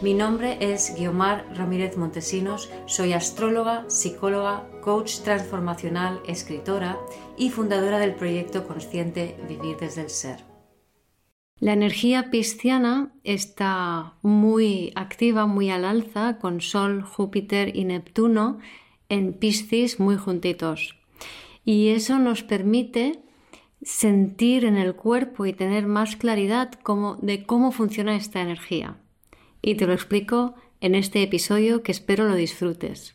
Mi nombre es Guiomar Ramírez Montesinos, soy astróloga, psicóloga, coach transformacional, escritora y fundadora del proyecto consciente Vivir desde el Ser. La energía pisciana está muy activa, muy al alza, con Sol, Júpiter y Neptuno en Piscis muy juntitos. Y eso nos permite sentir en el cuerpo y tener más claridad de cómo funciona esta energía y te lo explico en este episodio que espero lo disfrutes.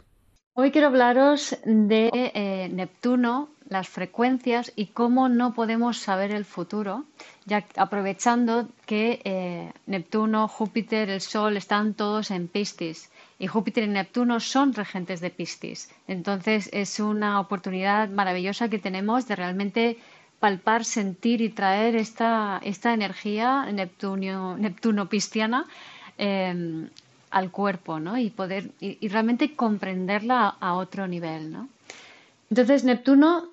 Hoy quiero hablaros de eh, Neptuno, las frecuencias y cómo no podemos saber el futuro, ya aprovechando que eh, Neptuno, Júpiter, el Sol están todos en Piscis y Júpiter y Neptuno son regentes de Piscis. Entonces es una oportunidad maravillosa que tenemos de realmente palpar, sentir y traer esta, esta energía neptuno-pisciana Em, al cuerpo, ¿no? Y poder, y, realmente comprenderla a, otro nivel, ¿no? Entonces, Neptuno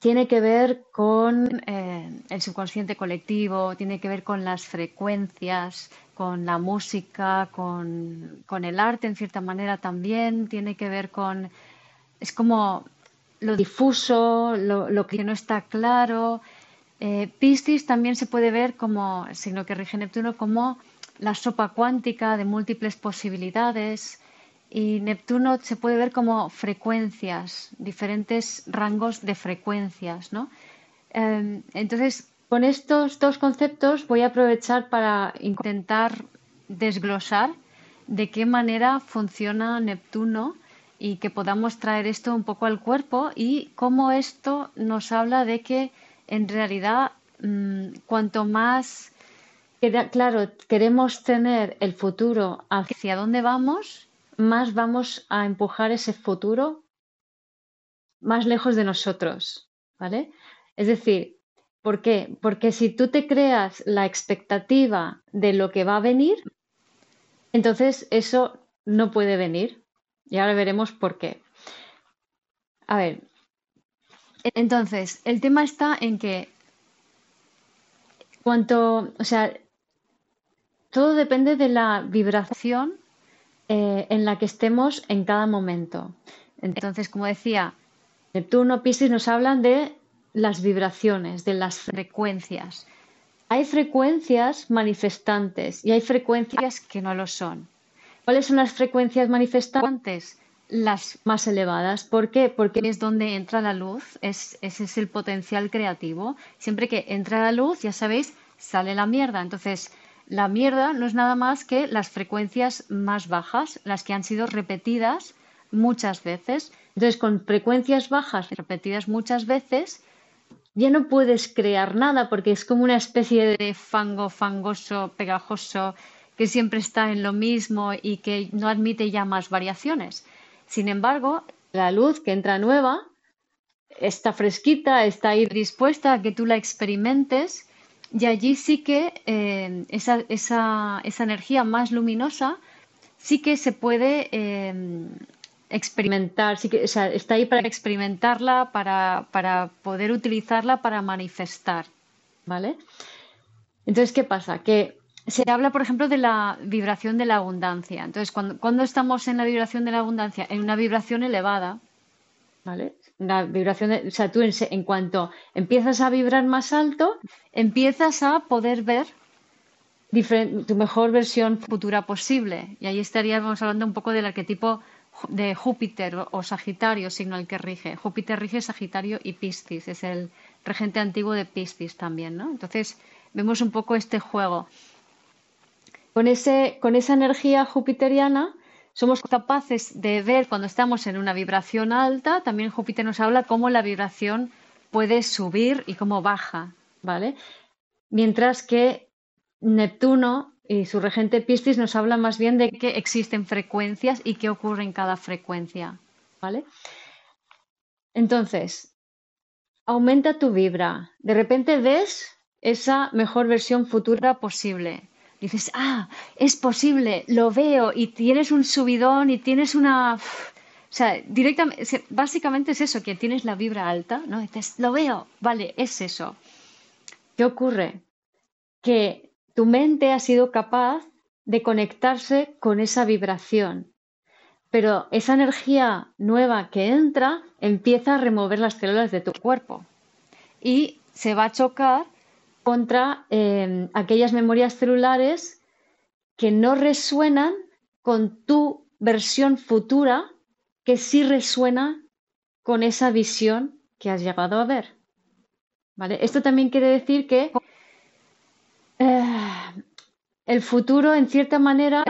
tiene que ver con eh, el subconsciente colectivo, tiene que ver con las frecuencias, con la música, con, el arte en cierta manera también, tiene que ver con, es como lo difuso, lo, que no está claro. Eh, Piscis también se puede ver como, sino que rige Neptuno, como la sopa cuántica de múltiples posibilidades y Neptuno se puede ver como frecuencias, diferentes rangos de frecuencias, ¿no? Em, entonces, con estos dos conceptos voy a aprovechar para intentar desglosar de qué manera funciona Neptuno y que podamos traer esto un poco al cuerpo y cómo esto nos habla de que en realidad mm, cuanto más claro, queremos tener el futuro hacia dónde vamos, más vamos a empujar ese futuro más lejos de nosotros, ¿vale? Es decir, ¿por qué? Porque si tú te creas la expectativa de lo que va a venir, entonces eso no puede venir. Y ahora veremos por qué. A ver, entonces, el tema está en que cuanto, o sea, todo depende de la vibración eh, en la que estemos en cada momento. Entonces, como decía, Neptuno, Piscis nos hablan de las vibraciones, de las frecuencias. Hay frecuencias manifestantes y hay frecuencias que no lo son. ¿Cuáles son las frecuencias manifestantes? Las más elevadas. ¿Por qué? Porque es donde entra la luz, ese es el potencial creativo. Siempre que entra la luz, ya sabéis, sale la mierda. Entonces, la mierda no es nada más que las frecuencias más bajas, las que han sido repetidas muchas veces. Entonces, con frecuencias bajas repetidas muchas veces, ya no puedes crear nada porque es como una especie de fango fangoso, pegajoso, que siempre está en lo mismo y que no admite ya más variaciones. Sin embargo, la luz que entra nueva está fresquita, está ahí dispuesta a que tú la experimentes y allí sí que eh, esa, esa, esa, energía más luminosa sí que se puede eh, experimentar, sí que, está ahí para experimentarla, para, para, poder utilizarla para manifestar. ¿Vale? Entonces, ¿qué pasa? Que se habla, por ejemplo, de la vibración de la abundancia. Entonces, cuando, cuando estamos en la vibración de la abundancia, en una vibración elevada, ¿vale? la vibración, o sea, tú en, cuanto empiezas a vibrar más alto, empiezas a poder ver tu mejor versión futura posible. Y ahí estaríamos hablando un poco del arquetipo de Júpiter o, Sagitario, signo al que rige. Júpiter rige Sagitario y Piscis, es el regente antiguo de Piscis también, ¿no? Entonces vemos un poco este juego. Con, ese, con esa energía jupiteriana somos capaces de ver cuando estamos en una vibración alta, también Júpiter nos habla cómo la vibración puede subir y cómo baja, ¿vale? Mientras que Neptuno y su regente Piscis nos habla más bien de que existen frecuencias y qué ocurre en cada frecuencia, ¿vale? Entonces, aumenta tu vibra. De repente ves esa mejor versión futura posible. Dices, ah, es posible, lo veo y tienes un subidón y tienes una... O sea, directamente, básicamente es eso, que tienes la vibra alta, ¿no? Dices, lo veo, vale, es eso. ¿Qué ocurre? Que tu mente ha sido capaz de conectarse con esa vibración, pero esa energía nueva que entra empieza a remover las células de tu cuerpo y se va a chocar contra em, aquellas memorias celulares que no resuenan con tu versión futura, que sí resuena con esa visión que has llegado a ver. ¿Vale? Esto también quiere decir que eh, el futuro, en cierta manera,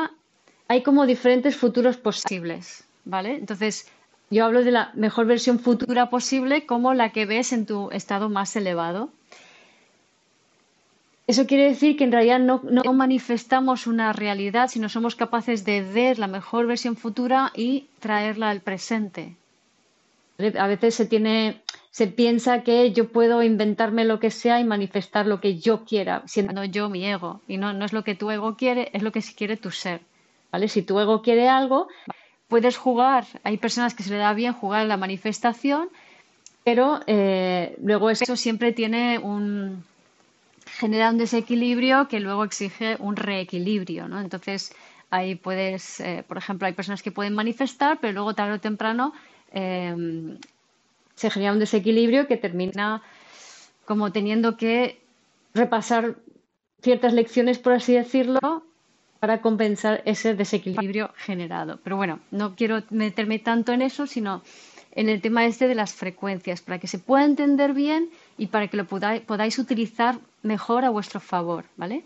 hay como diferentes futuros posibles. ¿Vale? Entonces, yo hablo de la mejor versión futura posible como la que ves en tu estado más elevado. Eso quiere decir que en realidad no, manifestamos una realidad, sino somos capaces de ver la mejor versión futura y traerla al presente. A veces se tiene, se piensa que yo puedo inventarme lo que sea y manifestar lo que yo quiera, siendo yo mi ego. Y no, es lo que tu ego quiere, es lo que quiere tu ser. ¿Vale? Si tu ego quiere algo, puedes jugar. Hay personas que se le da bien jugar en la manifestación, pero eh, luego eso siempre tiene un, genera un desequilibrio que luego exige un reequilibrio, ¿no? Entonces, ahí puedes, eh, por ejemplo, hay personas que pueden manifestar, pero luego tarde o temprano em, se genera un desequilibrio que termina como teniendo que repasar ciertas lecciones, por así decirlo, para compensar ese desequilibrio generado. Pero bueno, no quiero meterme tanto en eso, sino en el tema este de las frecuencias, para que se pueda entender bien y para que lo podáis, utilizar mejor a vuestro favor, ¿vale?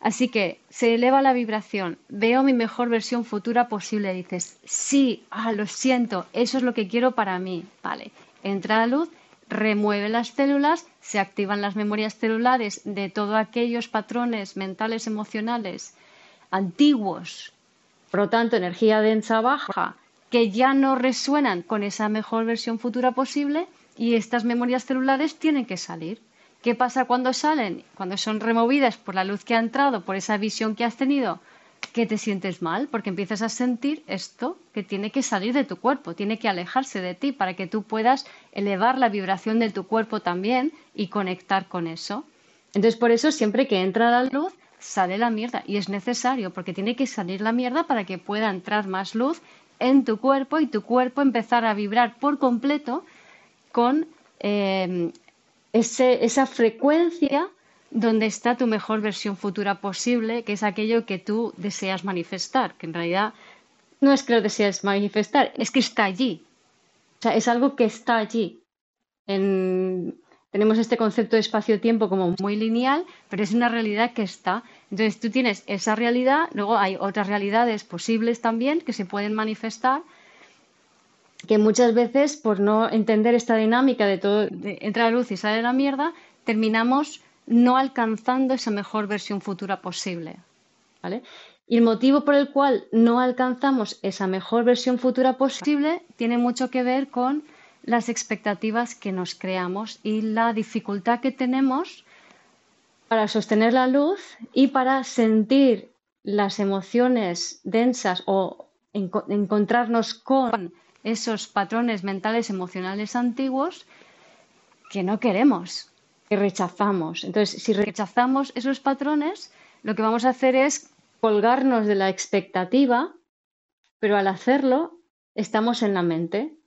Así que se eleva la vibración, veo mi mejor versión futura posible, dices, sí, ah, lo siento, eso es lo que quiero para mí, ¿vale? Entra la luz, remueve las células, se activan las memorias celulares de todos aquellos patrones mentales, emocionales antiguos, por lo tanto, energía densa baja, que ya no resuenan con esa mejor versión futura posible y estas memorias celulares tienen que salir. ¿Qué pasa cuando salen? Cuando son removidas por la luz que ha entrado, por esa visión que has tenido, que te sientes mal, porque empiezas a sentir esto que tiene que salir de tu cuerpo, tiene que alejarse de ti para que tú puedas elevar la vibración de tu cuerpo también y conectar con eso. Entonces, por eso siempre que entra la luz, sale la mierda y es necesario porque tiene que salir la mierda para que pueda entrar más luz en tu cuerpo y tu cuerpo empezar a vibrar por completo con em, esa frecuencia donde está tu mejor versión futura posible, que es aquello que tú deseas manifestar, que en realidad no es que lo deseas manifestar, es que está allí. O sea, es algo que está allí. tenemos este concepto de espacio-tiempo como muy lineal, pero es una realidad que está. Entonces tú tienes esa realidad, luego hay otras realidades posibles también que se pueden manifestar, que muchas veces por no entender esta dinámica de todo, de entra la luz y sale la mierda, terminamos no alcanzando esa mejor versión futura posible. ¿vale? Y el motivo por el cual no alcanzamos esa mejor versión futura posible tiene mucho que ver con las expectativas que nos creamos y la dificultad que tenemos para sostener la luz y para sentir las emociones densas o encontrarnos con esos patrones mentales emocionales antiguos que no queremos, que rechazamos. Entonces, si rechazamos esos patrones, lo que vamos a hacer es colgarnos de la expectativa, pero al hacerlo estamos en la mente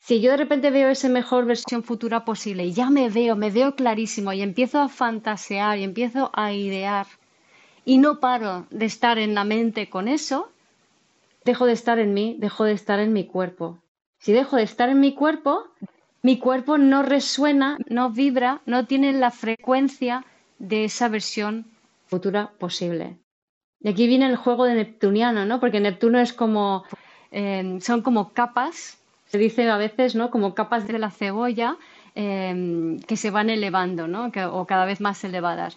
si yo de repente veo esa mejor versión futura posible y ya me veo, me veo clarísimo y empiezo a fantasear y empiezo a idear y no paro de estar en la mente con eso, dejo de estar en mí, dejo de estar en mi cuerpo. Si dejo de estar en mi cuerpo, mi cuerpo no resuena, no vibra, no tiene la frecuencia de esa versión futura posible. Y aquí viene el juego de Neptuniano, ¿no? Porque Neptuno es como, eh, son como capas se dice a veces, ¿no? Como capas de la cebolla em, que se van elevando, ¿no? o cada vez más elevadas.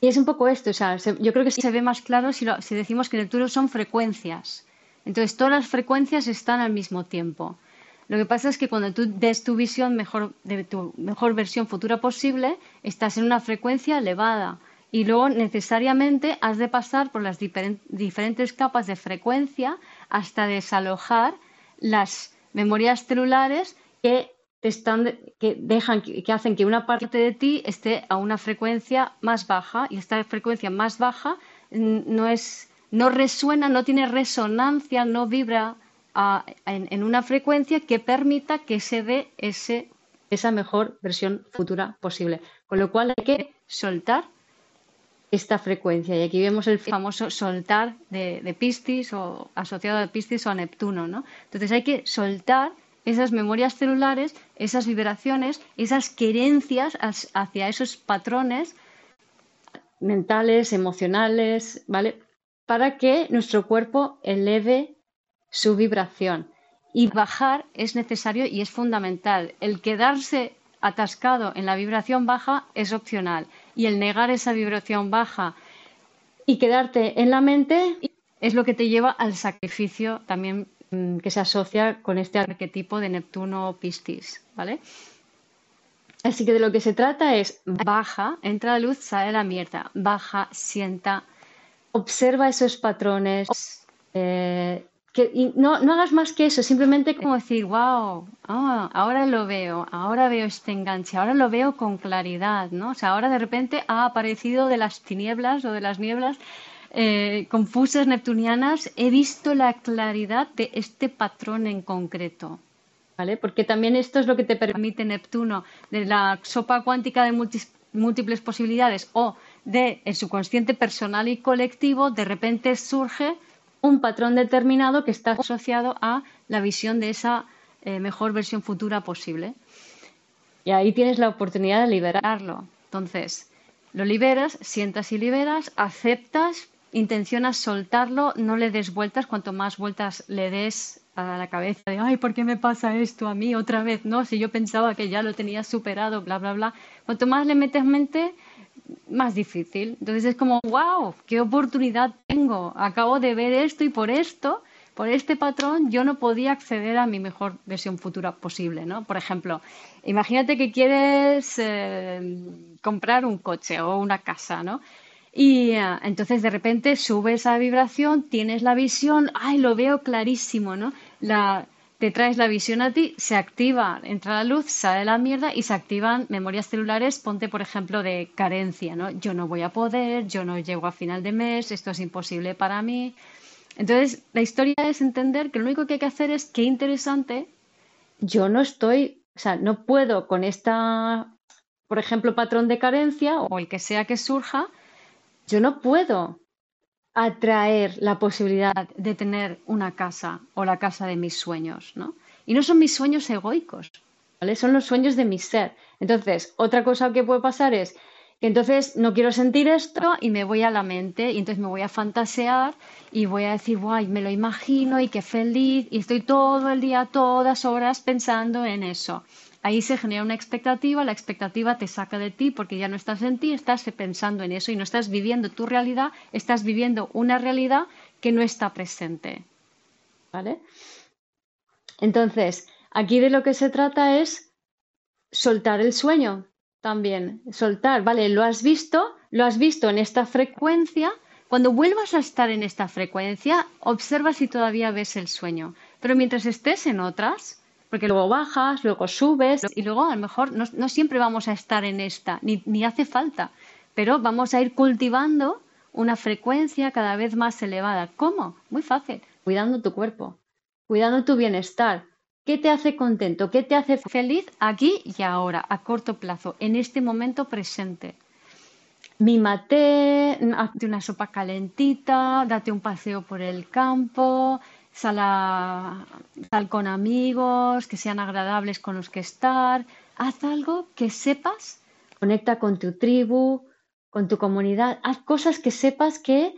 Y es un poco esto, o sea, yo creo que se ve más claro si, si decimos que Neptuno son frecuencias. Entonces, todas las frecuencias están al mismo tiempo. Lo que pasa es que cuando tú des tu visión mejor, de tu mejor versión futura posible, estás en una frecuencia elevada y luego necesariamente has de pasar por las diferentes capas de frecuencia hasta desalojar las memorias celulares que que dejan, que hacen que una parte de ti esté a una frecuencia más baja y esta frecuencia más baja no es, no resuena, no tiene resonancia, no vibra en, una frecuencia que permita que se dé ese, esa mejor versión futura posible. Con lo cual hay que soltar esta frecuencia. Y aquí vemos el famoso soltar de, de o asociado a Piscis o a Neptuno. ¿no? Entonces hay que soltar esas memorias celulares, esas vibraciones, esas querencias hacia esos patrones mentales, emocionales, ¿vale? Para que nuestro cuerpo eleve su vibración. Y bajar es necesario y es fundamental. El quedarse atascado en la vibración baja es opcional. Y el negar esa vibración baja y quedarte en la mente es lo que te lleva al sacrificio también que se asocia con este arquetipo de Neptuno Piscis, ¿vale? Así que de lo que se trata es baja, entra la luz, sale la mierda, baja, sienta, observa esos patrones, eh, que no, no, hagas más que eso, simplemente como decir, wow, ah, ahora lo veo, ahora veo este enganche, ahora lo veo con claridad, ¿no? O sea, ahora de repente ha aparecido de las tinieblas o de las nieblas eh, confusas neptunianas, he visto la claridad de este patrón en concreto, ¿vale? Porque también esto es lo que te permite Neptuno, de la sopa cuántica de múltiples posibilidades o de el subconsciente personal y colectivo, de repente surge un patrón determinado que está asociado a la visión de esa eh, mejor versión futura posible. Y ahí tienes la oportunidad de liberarlo. Entonces, lo liberas, sientas y liberas, aceptas, intencionas soltarlo, no le des vueltas, cuanto más vueltas le des a la cabeza de, ay, ¿por qué me pasa esto a mí otra vez? No, si yo pensaba que ya lo tenía superado, bla, bla, bla. Cuanto más le metes mente, más difícil. Entonces es como, wow, qué oportunidad tengo. Acabo de ver esto y por esto, por este patrón, yo no podía acceder a mi mejor versión futura posible, ¿no? Por ejemplo, imagínate que quieres eh, comprar un coche o una casa, ¿no? Y eh, entonces de repente sube esa vibración, tienes la visión, ay, lo veo clarísimo, ¿no? La, te traes la visión a ti, se activa, entra la luz, sale la mierda y se activan memorias celulares, ponte por ejemplo de carencia, ¿no? Yo no voy a poder, yo no llego a final de mes, esto es imposible para mí. Entonces, la historia es entender que lo único que hay que hacer es, qué interesante, yo no estoy, o sea, no puedo con esta, por ejemplo, patrón de carencia o el que sea que surja, yo no puedo atraer la posibilidad de tener una casa o la casa de mis sueños, ¿no? Y no son mis sueños egoicos, ¿vale? Son los sueños de mi ser. Entonces, otra cosa que puede pasar es entonces no quiero sentir esto y me voy a la mente y entonces me voy a fantasear y voy a decir, guay, me lo imagino y qué feliz y estoy todo el día, todas horas pensando en eso. Ahí se genera una expectativa, la expectativa te saca de ti porque ya no estás en ti, estás pensando en eso y no estás viviendo tu realidad, estás viviendo una realidad que no está presente. ¿Vale? Entonces, aquí de lo que se trata es soltar el sueño también, soltar, ¿vale? Lo has visto, lo has visto en esta frecuencia. Cuando vuelvas a estar en esta frecuencia, observa si todavía ves el sueño. Pero mientras estés en otras, porque luego bajas, luego subes y luego a lo mejor no, siempre vamos a estar en esta, ni, ni hace falta, pero vamos a ir cultivando una frecuencia cada vez más elevada. ¿Cómo? Muy fácil, cuidando tu cuerpo, cuidando tu bienestar. ¿Qué te hace contento? ¿Qué te hace feliz aquí y ahora, a corto plazo, en este momento presente? Mímate, hazte una sopa calentita, date un paseo por el campo, sal, con amigos, que sean agradables con los que estar. Haz algo que sepas, conecta con tu tribu, con tu comunidad. Haz cosas que sepas que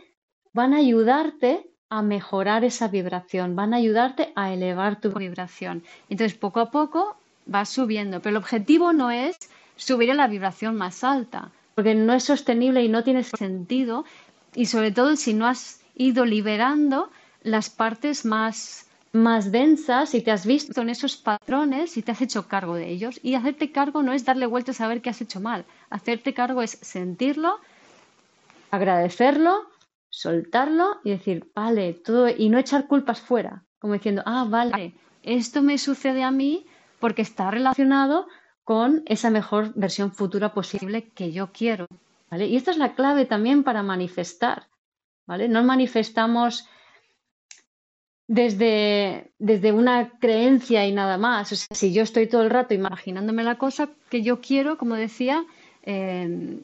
van a ayudarte a mejorar esa vibración, van a ayudarte a elevar tu vibración. Entonces, poco a poco vas subiendo, pero el objetivo no es subir a la vibración más alta. porque no es sostenible y no tiene sentido, y sobre todo si no has ido liberando las partes más, más densas y te has visto en esos patrones y te has hecho cargo de ellos. Y hacerte cargo no es darle vueltas a ver qué has hecho mal. Hacerte cargo es sentirlo, agradecerlo, soltarlo y decir, vale, todo, y no echar culpas fuera, como diciendo, ah, vale, esto me sucede a mí porque está relacionado con esa mejor versión futura posible que yo quiero. ¿vale? Y esta es la clave también para manifestar. ¿vale? No manifestamos desde, desde una creencia y nada más. O sea, si yo estoy todo el rato imaginándome la cosa que yo quiero, como decía, eh,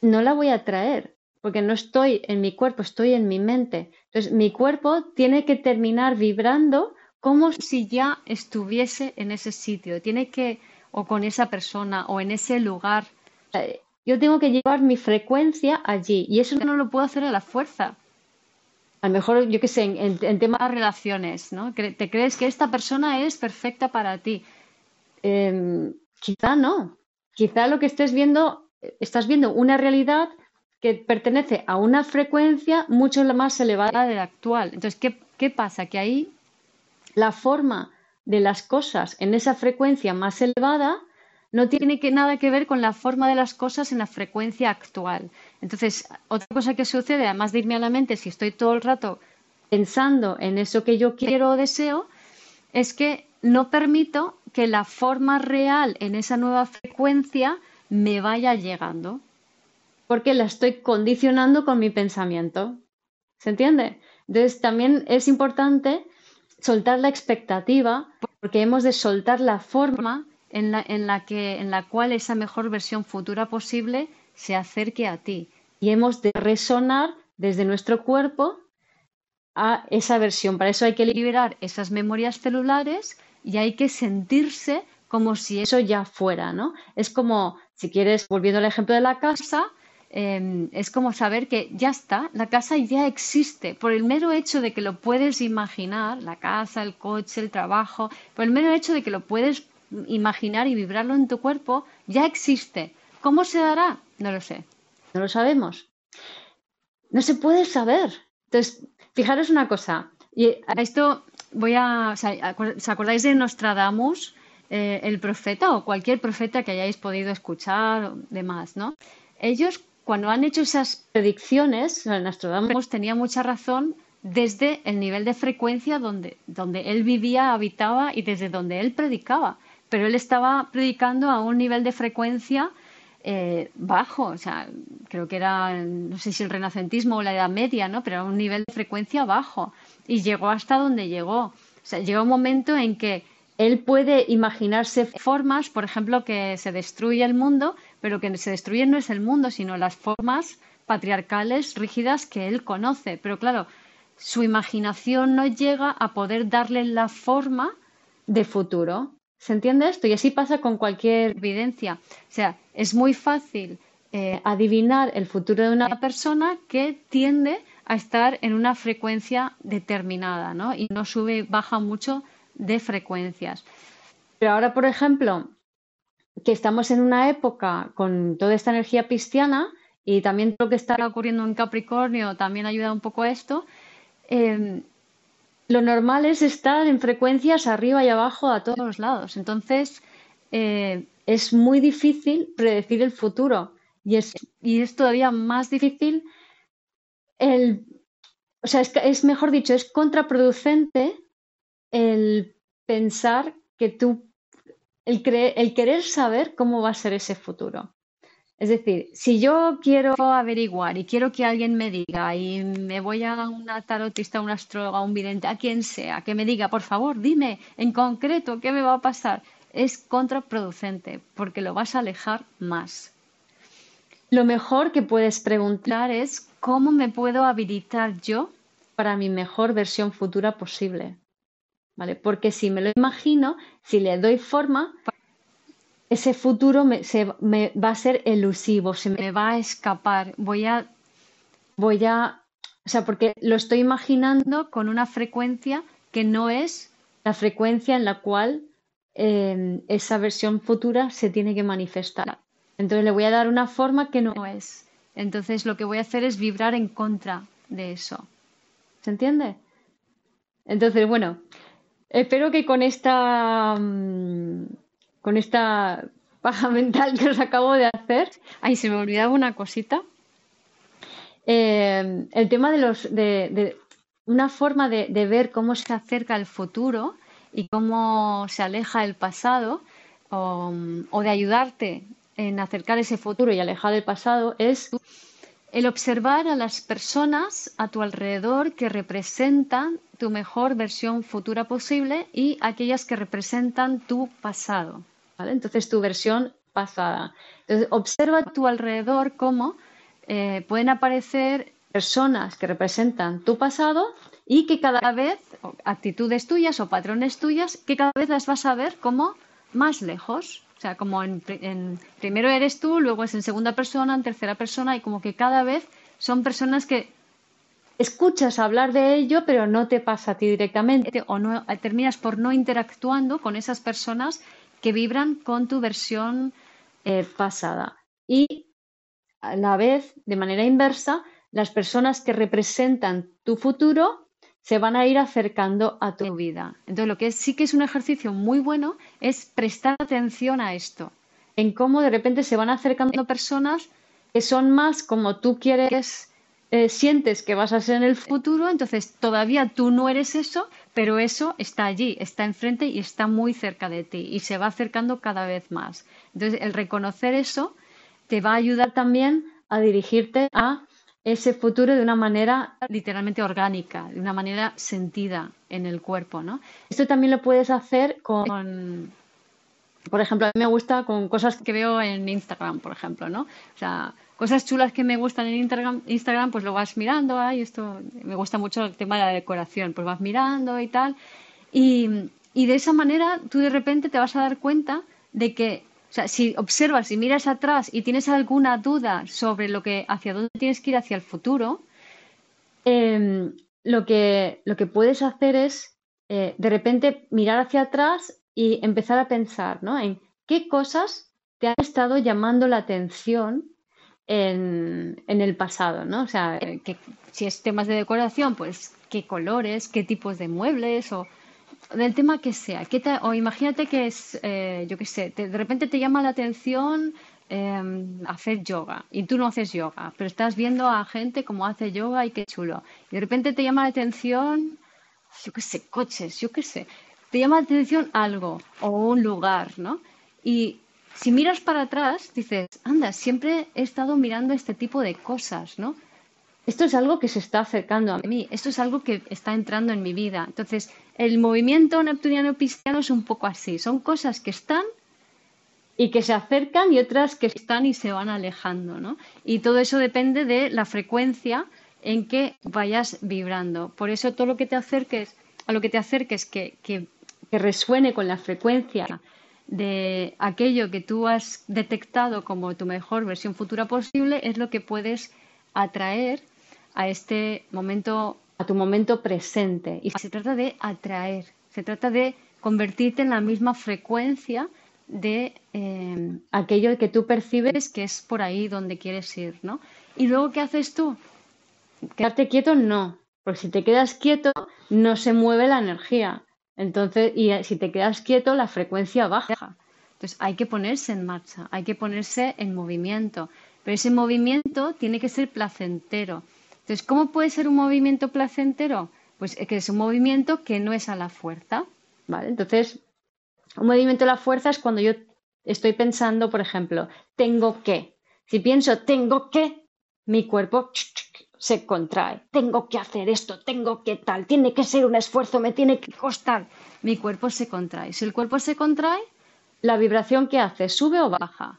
no la voy a traer, porque no estoy en mi cuerpo, estoy en mi mente. Entonces, mi cuerpo tiene que terminar vibrando como si ya estuviese en ese sitio. Tiene que o con esa persona o en ese lugar. Yo tengo que llevar mi frecuencia allí y eso no lo puedo hacer a la fuerza. A lo mejor, yo qué sé, en, temas de relaciones, ¿no? Te crees que esta persona es perfecta para ti. Em, quizá no. Quizá lo que estés viendo, estás viendo una realidad que pertenece a una frecuencia mucho más elevada de la actual. Entonces, ¿qué, qué pasa? Que ahí la forma de las cosas en esa frecuencia más elevada no tiene que, nada que ver con la forma de las cosas en la frecuencia actual. Entonces, otra cosa que sucede, además de irme a la mente, si estoy todo el rato pensando en eso que yo quiero o deseo, es que no permito que la forma real en esa nueva frecuencia me vaya llegando, porque la estoy condicionando con mi pensamiento. ¿Se entiende? Entonces, también es importante soltar la expectativa, porque hemos de soltar la forma en la, que, en la cual esa mejor versión futura posible se acerque a ti. Y hemos de resonar desde nuestro cuerpo a esa versión. Para eso hay que liberar esas memorias celulares y hay que sentirse como si eso ya fuera, ¿no? Es como, si quieres, volviendo al ejemplo de la casa, Em, es como saber que ya está, la casa ya existe, por el mero hecho de que lo puedes imaginar, la casa, el coche, el trabajo, por el mero hecho de que lo puedes imaginar y vibrarlo en tu cuerpo, ya existe. ¿Cómo se dará? No lo sé, no lo sabemos. No se puede saber. Entonces, fijaros una cosa, y a esto voy a, ¿os acordáis de Nostradamus, eh, el profeta o cualquier profeta que hayáis podido escuchar o demás, ¿no? Ellos cuando han hecho esas predicciones, Nostradamus tenía mucha razón desde el nivel de frecuencia donde, él vivía, habitaba y desde donde él predicaba. Pero él estaba predicando a un nivel de frecuencia eh, bajo, o sea, creo que era, no sé si el renacentismo o la Edad Media, ¿no? Pero era un nivel de frecuencia bajo y llegó hasta donde llegó. O sea, llegó un momento en que él puede imaginarse formas, por ejemplo, que se destruye el mundo, pero que se destruye no es el mundo, sino las formas patriarcales rígidas que él conoce. Pero claro, su imaginación no llega a poder darle la forma de futuro. ¿Se entiende esto? Y así pasa con cualquier evidencia. O sea, es muy fácil eh, adivinar el futuro de una persona que tiende a estar en una frecuencia determinada, ¿no? Y no sube, baja mucho de frecuencias. Pero ahora, por ejemplo, que estamos en una época con toda esta energía pistiana y también lo que está ocurriendo en Capricornio también ayuda un poco a esto. Em, lo normal es estar en frecuencias arriba y abajo a todos los lados. Entonces, eh, es muy difícil predecir el futuro y es, y es todavía más difícil el. O sea, es, es mejor dicho, es contraproducente el pensar que tú el, querer saber cómo va a ser ese futuro. Es decir, si yo quiero averiguar y quiero que alguien me diga y me voy a una tarotista, a un astrólogo, a un vidente, a quien sea, que me diga, por favor, dime en concreto qué me va a pasar, es contraproducente porque lo vas a alejar más. Lo mejor que puedes preguntar es cómo me puedo habilitar yo para mi mejor versión futura posible. ¿Vale? Porque si me lo imagino, si le doy forma, ese futuro me, me va a ser elusivo, se me va a escapar, voy a, voy a, o sea, porque lo estoy imaginando con una frecuencia que no es la frecuencia en la cual em, esa versión futura se tiene que manifestar. Entonces le voy a dar una forma que no es. Entonces lo que voy a hacer es vibrar en contra de eso. ¿Se entiende? Entonces, bueno, espero que con esta mm, con esta paja mental que os acabo de hacer. Ay, se me olvidaba una cosita. Eh, el tema de los de, una forma de, ver cómo se acerca el futuro y cómo se aleja el pasado o, o de ayudarte en acercar ese futuro y alejar el pasado es el observar a las personas a tu alrededor que representan tu mejor versión futura posible y aquellas que representan tu pasado. Entonces, tu versión pasada. Entonces, observa a tu alrededor cómo eh, pueden aparecer personas que representan tu pasado y que cada vez, actitudes tuyas o patrones tuyas, que cada vez las vas a ver como más lejos. O sea, como en, primero eres tú, luego es en segunda persona, en tercera persona, y como que cada vez son personas que escuchas hablar de ello, pero no te pasa a ti directamente, o no terminas por no interactuando con esas personas que vibran con tu versión eh, pasada. Y a la vez, de manera inversa, las personas que representan tu futuro se van a ir acercando a tu vida. Entonces, lo que sí que es un ejercicio muy bueno es prestar atención a esto, en cómo de repente se van acercando personas que son más como tú quieres eh, sientes que vas a ser en el futuro, entonces todavía tú no eres eso, pero eso está allí, está enfrente y está muy cerca de ti y se va acercando cada vez más. Entonces, el reconocer eso te va a ayudar también a dirigirte a ese futuro de una manera literalmente orgánica, de una manera sentida en el cuerpo, ¿no? Esto también lo puedes hacer con, por ejemplo, a mí me gusta con cosas que veo en Instagram, por ejemplo, ¿no? O sea, cosas chulas que me gustan en Instagram, Instagram pues lo vas mirando, ay, esto me gusta mucho el tema de la decoración, pues vas mirando y tal. Y, y de esa manera tú de repente te vas a dar cuenta de que, sea, si observas y miras atrás y tienes alguna duda sobre lo que, hacia dónde tienes que ir hacia el futuro, em, lo, que, lo que puedes hacer es eh, de repente mirar hacia atrás y empezar a pensar, ¿no? En qué cosas te han estado llamando la atención en, el pasado, ¿no? O sea, que, si es temas de decoración, pues qué colores, qué tipos de muebles o del tema que sea. o imagínate que es, eh, yo qué sé, de repente te llama la atención em, hacer yoga y tú no haces yoga, pero estás viendo a gente como hace yoga y qué chulo. Y de repente te llama la atención, yo qué sé, coches, yo qué sé. Te llama la atención algo o un lugar, ¿no? Y si miras para atrás, dices, anda, siempre he estado mirando este tipo de cosas, ¿no? Esto es algo que se está acercando a mí, esto es algo que está entrando en mi vida. Entonces, el movimiento neptuniano pisciano es un poco así, son cosas que están y que se acercan y otras que están y se van alejando, ¿no? Y todo eso depende de la frecuencia en que vayas vibrando. Por eso todo lo que te acerques, a lo que te acerques que, que, que resuene con la frecuencia de aquello que tú has detectado como tu mejor versión futura posible es lo que puedes atraer a este momento, a tu momento presente. Y se trata de atraer, se trata de convertirte en la misma frecuencia de eh, aquello que tú percibes que es por ahí donde quieres ir, ¿no? Y luego, ¿qué haces tú? ¿Quedarte quieto? No, porque si te quedas quieto, no se mueve la energía. Entonces, y eh, si te quedas quieto, la frecuencia baja. Entonces, hay que ponerse en marcha, hay que ponerse en movimiento. Pero ese movimiento tiene que ser placentero. Entonces, ¿cómo puede ser un movimiento placentero? Pues que es un movimiento que no es a la fuerza. ¿vale? Entonces, un movimiento a la fuerza es cuando yo estoy pensando, por ejemplo, tengo que. Si pienso tengo que, mi cuerpo se contrae. Tengo que hacer esto, tengo que tal, tiene que ser un esfuerzo, me tiene que costar. Mi cuerpo se contrae. Si el cuerpo se contrae, la vibración que hace, ¿sube o baja?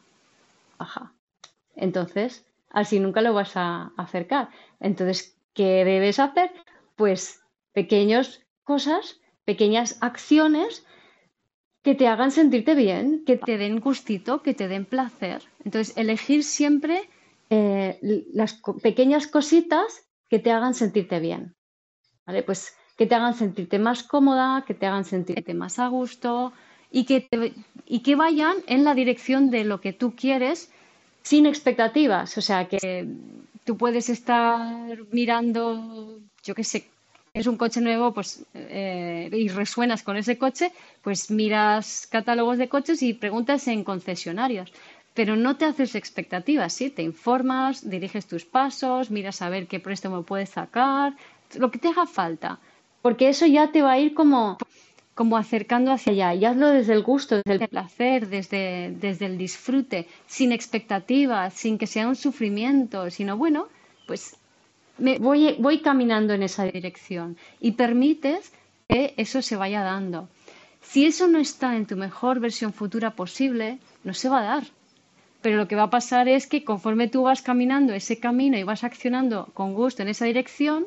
Baja. Entonces, así nunca lo vas a acercar. Entonces, ¿qué debes hacer? Pues pequeñas cosas, pequeñas acciones que te hagan sentirte bien, que te den gustito, que te den placer. Entonces, elegir siempre eh, las pequeñas cositas que te hagan sentirte bien. ¿Vale? Pues que te hagan sentirte más cómoda, que te hagan sentirte más a gusto y que, y que vayan en la dirección de lo que tú quieres sin expectativas. O sea, que tú puedes estar mirando, yo qué sé, es un coche nuevo pues, eh, y resuenas con ese coche, pues miras catálogos de coches y preguntas en concesionarios. Pero no te haces expectativas, ¿sí? Te informas, diriges tus pasos, miras a ver qué préstamo puedes sacar, lo que te haga falta. Porque eso ya te va a ir como, como acercando hacia allá. Y hazlo desde el gusto, desde el placer, desde, desde el disfrute, sin expectativas, sin que sea un sufrimiento, sino bueno, pues me voy, voy caminando en esa dirección y permites que eso se vaya dando. Si eso no está en tu mejor versión futura posible, no se va a dar. Pero lo que va a pasar es que conforme tú vas caminando ese camino y vas accionando con gusto en esa dirección,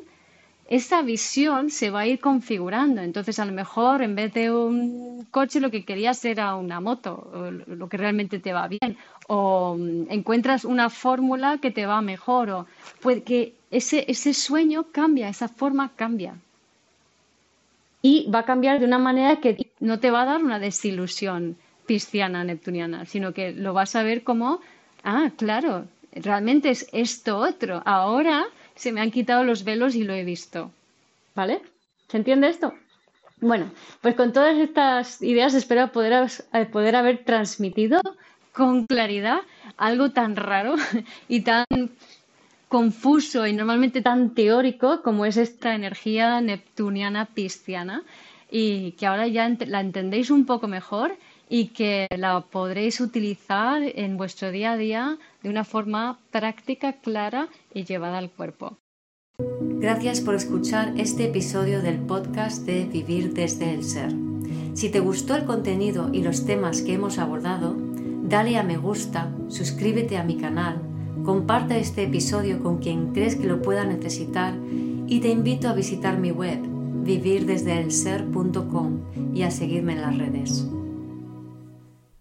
esa visión se va a ir configurando. Entonces, a lo mejor en vez de un coche, lo que querías era una moto, lo que realmente te va bien. O mm, encuentras una fórmula que te va mejor. O puede que ese, ese sueño cambia, esa forma cambia. Y va a cambiar de una manera que no te va a dar una desilusión pisciana, neptuniana, sino que lo vas a ver como, ah, claro, realmente es esto otro. Ahora se me han quitado los velos y lo he visto. ¿Vale? ¿Se entiende esto? Bueno, pues con todas estas ideas espero poder, poder haber transmitido con claridad algo tan raro y tan confuso y normalmente tan teórico como es esta energía neptuniana pisciana y que ahora ya la entendéis un poco mejor y que la podréis utilizar en vuestro día a día de una forma práctica, clara y llevada al cuerpo. Gracias por escuchar este episodio del podcast de Vivir desde el Ser. Si te gustó el contenido y los temas que hemos abordado, dale a me gusta, suscríbete a mi canal Comparte este episodio con quien crees que lo pueda necesitar y te invito a visitar mi web vivirdesdeelser.com y a seguirme en las redes.